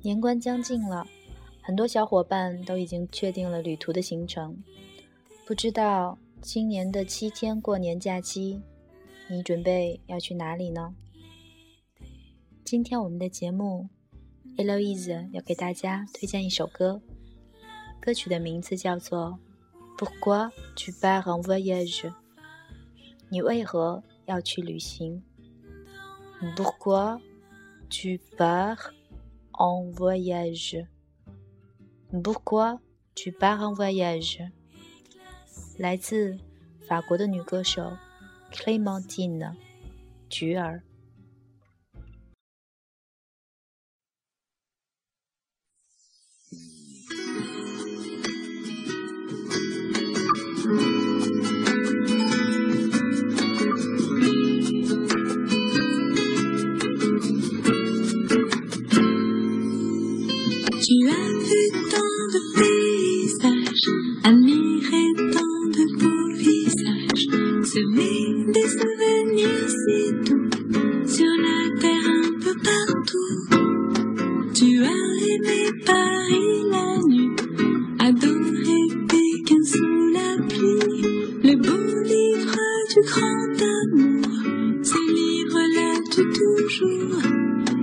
年关将近了，很多小伙伴都已经确定了旅途的行程。不知道今年的七天过年假期你准备要去哪里呢？今天我们的节目 hello is 要给大家推荐一首歌，歌曲的名字叫做《Pourquoi tu pars en voyage》？你为何要去旅行？Pourquoi tu pars en voyage? Pourquoi tu pars en voyage? 来自法国的女歌手 Clémentine 菊儿。Tu as vu tant du grand amour, livre-là tout toujours.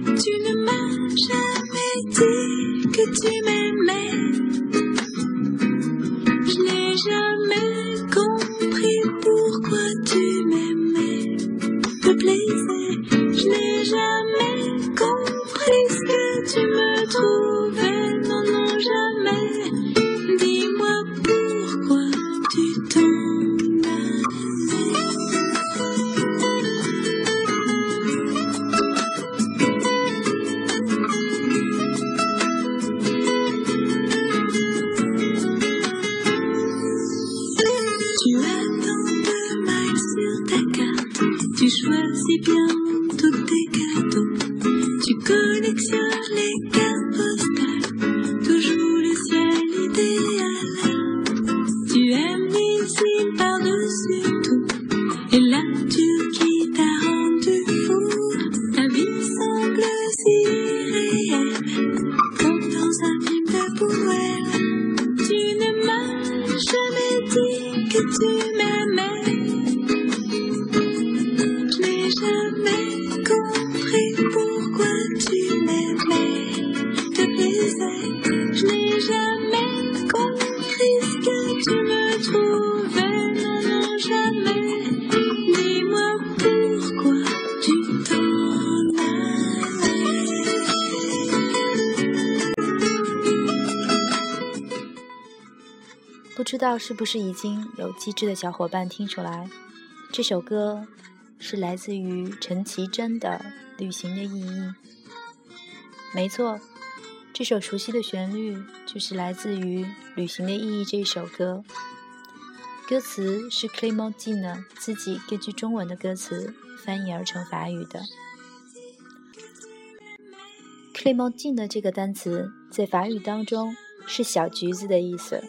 Tu ne m'as jamais dit que tu m'aimais. Je n'ai jamais compris pourquoi tu m'aimais, te plaisais. Je n'ai jamais compris ce que tu me trouvais, 不知道是不是已经有机智的小伙伴听出来，这首歌是来自于陈绮贞的《旅行的意义》。没错，这首熟悉的旋律就是来自于《旅行的意义》这一首歌。歌词是 Clémentine 自己根据中文的歌词翻译而成法语的。Clémentine 这个单词在法语当中是小橘子的意思。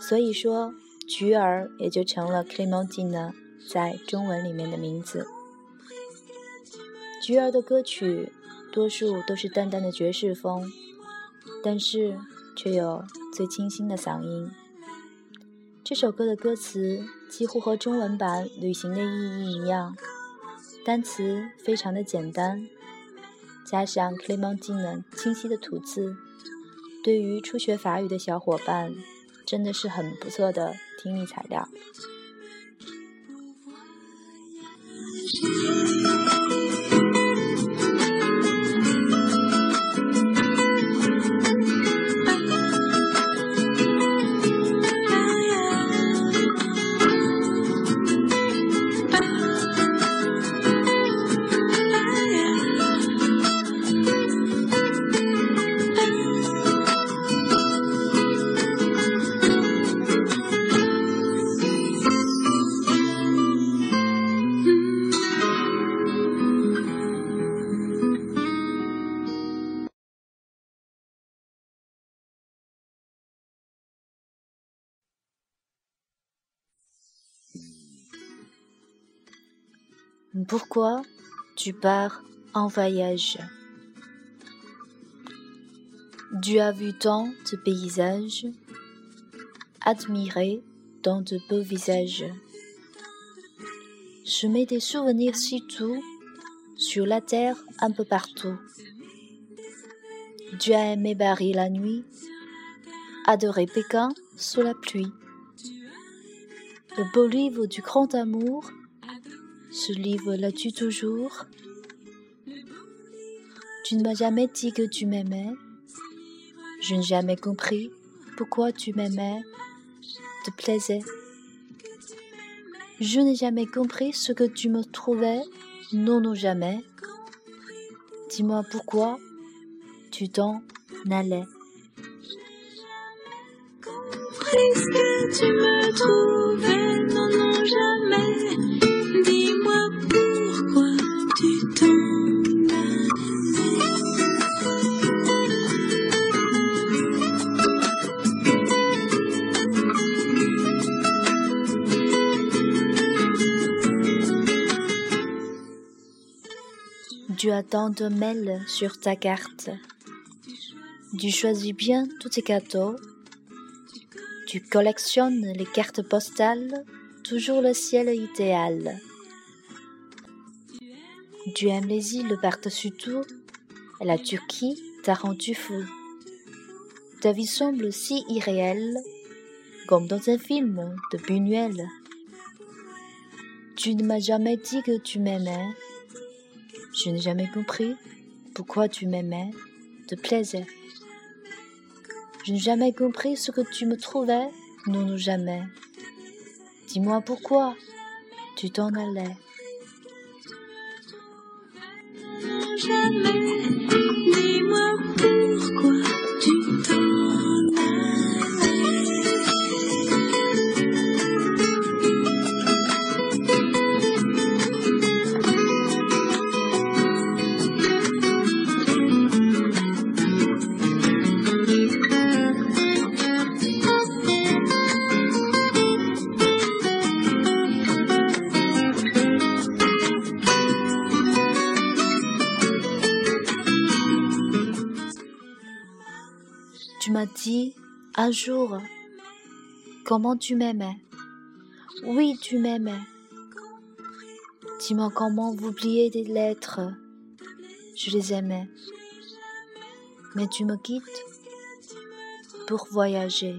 所以说，菊儿也就成了 Clémentine 在中文里面的名字。菊儿的歌曲多数都是淡淡的爵士风但是却有最清新的嗓音。这首歌的歌词几乎和中文版旅行的意义一样单词非常的简单加上 c l e m e n t i n 清晰的吐字对于初学法语的小伙伴真的是很不错的听力材料。Pourquoi tu pars en voyage? Tu as vu tant de paysages, admiré tant de beaux visages. Je mets des souvenirs si tout, sur la terre un peu partout. Tu as aimé Paris la nuit, adoré Pékin sous la pluie. Le beau livre du grand amour ce livre l'as-tu toujours Tu ne m'as jamais dit que tu m'aimais. Je n'ai jamais compris pourquoi tu m'aimais, te plaisais. Je n'ai jamais compris ce que tu me trouvais, non, non, jamais. Dis-moi pourquoi tu t'en allais. Tu as tant de mails sur ta carte. Tu choisis bien tous tes cadeaux. Tu collectionnes les cartes postales, toujours le ciel idéal. Tu aimes les îles par-dessus tout, la Turquie t'a rendu fou. Ta vie semble si irréelle, comme dans un film de Buñuel. Tu ne m'as jamais dit que tu m'aimais. Je n'ai jamais compris pourquoi tu m'aimais, te plaisais. Je n'ai jamais compris ce que tu me trouvais, non, non, jamais. Dis-moi pourquoi tu t'en allais. dis-moi dit un jour comment tu m'aimais. Oui, tu m'aimais. Dis-moi comment vous oubliez des lettres. Je les aimais. Mais tu me quittes pour voyager.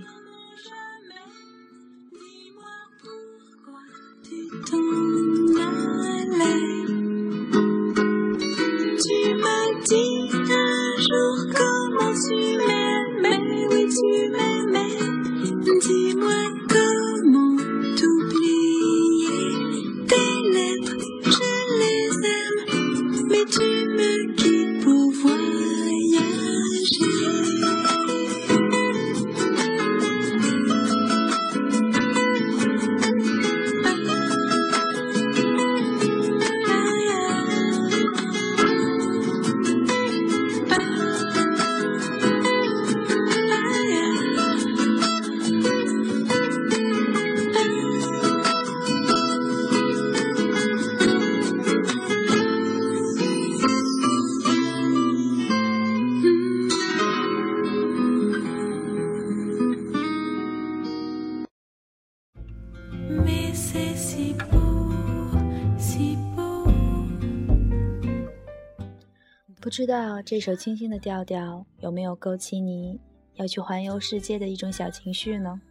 不知道这首清新的调调有没有勾起你要去环游世界的一种小情绪呢？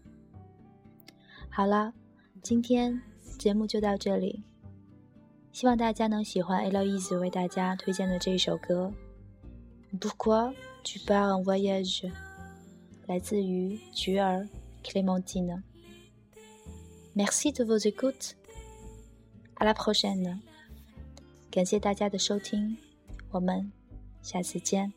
好了，今天节目就到这里，希望大家能喜欢 Eloise 为大家推荐的这首歌。Pourquoi tu pars en voyage？来自于菊儿 Clémentine。Merci de vos écoutes。À la prochaine。感谢大家的收听，我们下次见。